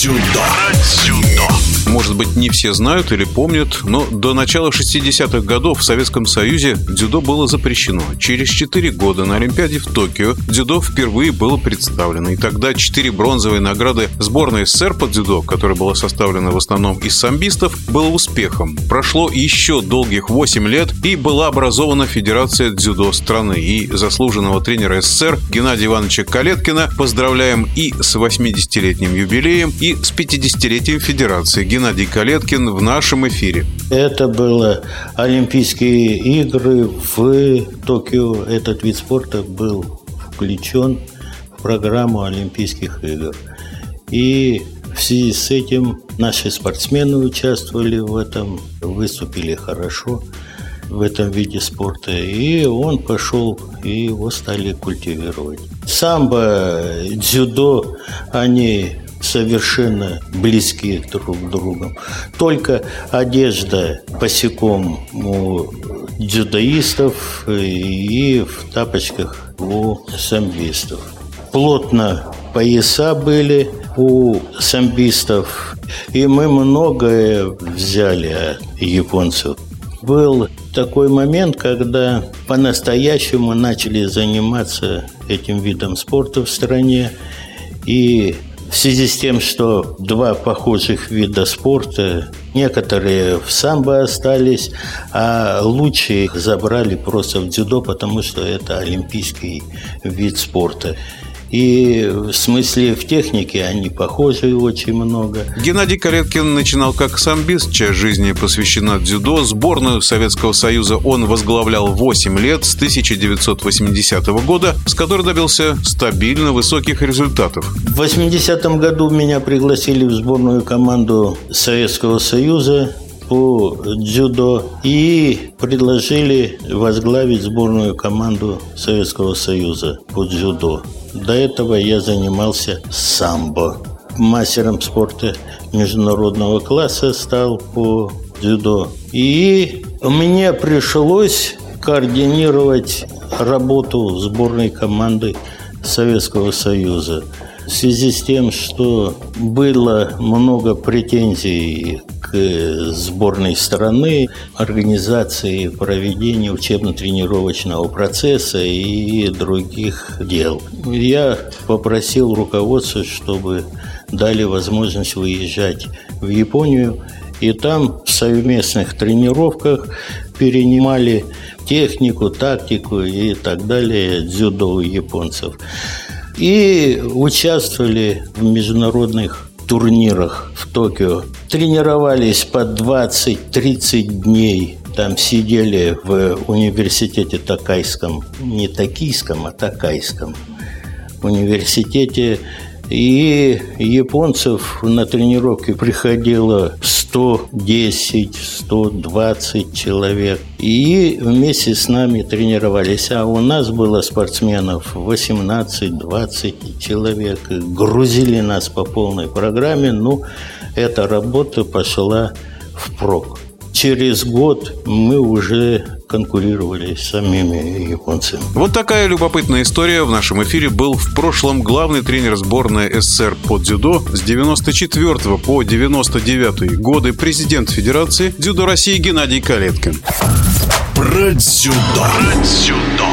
дзюдо. Про дзюдо. Может быть, не все знают или помнят, но до начала 60-х годов в Советском Союзе дзюдо было запрещено. Через 4 года на Олимпиаде в Токио дзюдо впервые было представлено. И тогда 4 бронзовые награды сборной СССР по дзюдо, которая была составлена в основном из самбистов, было успехом. Прошло еще долгих 8 лет и была образована Федерация дзюдо страны. И заслуженного тренера СССР Геннадия Ивановича Калеткина поздравляем и с 80-летним юбилеем, и с 50-летием Федерации. Геннадий Калеткин в нашем эфире. Это было Олимпийские игры в Токио. Этот вид спорта был включен в программу Олимпийских игр. И в связи с этим наши спортсмены участвовали в этом, выступили хорошо в этом виде спорта. И он пошел, и его стали культивировать. Самбо, дзюдо, они совершенно близки друг к другу. Только одежда босиком у дзюдоистов и в тапочках у самбистов. Плотно пояса были у самбистов, и мы многое взяли от японцев. Был такой момент, когда по-настоящему начали заниматься этим видом спорта в стране, и в связи с тем, что два похожих вида спорта, некоторые в самбо остались, а лучшие забрали просто в дзюдо, потому что это олимпийский вид спорта. И в смысле в технике они похожи очень много. Геннадий Кареткин начинал как самбист, часть жизни посвящена дзюдо. Сборную Советского Союза он возглавлял 8 лет с 1980 года, с которой добился стабильно высоких результатов. В 80 году меня пригласили в сборную команду Советского Союза по дзюдо и предложили возглавить сборную команду Советского Союза по дзюдо. До этого я занимался самбо. Мастером спорта международного класса стал по дзюдо. И мне пришлось координировать работу сборной команды Советского Союза. В связи с тем, что было много претензий к сборной страны, организации проведения учебно-тренировочного процесса и других дел. Я попросил руководство, чтобы дали возможность выезжать в Японию, и там в совместных тренировках перенимали технику, тактику и так далее дзюдо у японцев. И участвовали в международных турнирах в Токио. Тренировались по 20-30 дней. Там сидели в университете Такайском, не Токийском, а Такайском университете и японцев на тренировки приходило 110-120 человек. И вместе с нами тренировались. А у нас было спортсменов 18-20 человек. Грузили нас по полной программе. Ну, эта работа пошла впрок. Через год мы уже конкурировали с самими японцами. Вот такая любопытная история. В нашем эфире был в прошлом главный тренер сборной СССР по дзюдо с 94 по 99 годы президент Федерации дзюдо России Геннадий Калеткин. Про дзюдо. Про дзюдо.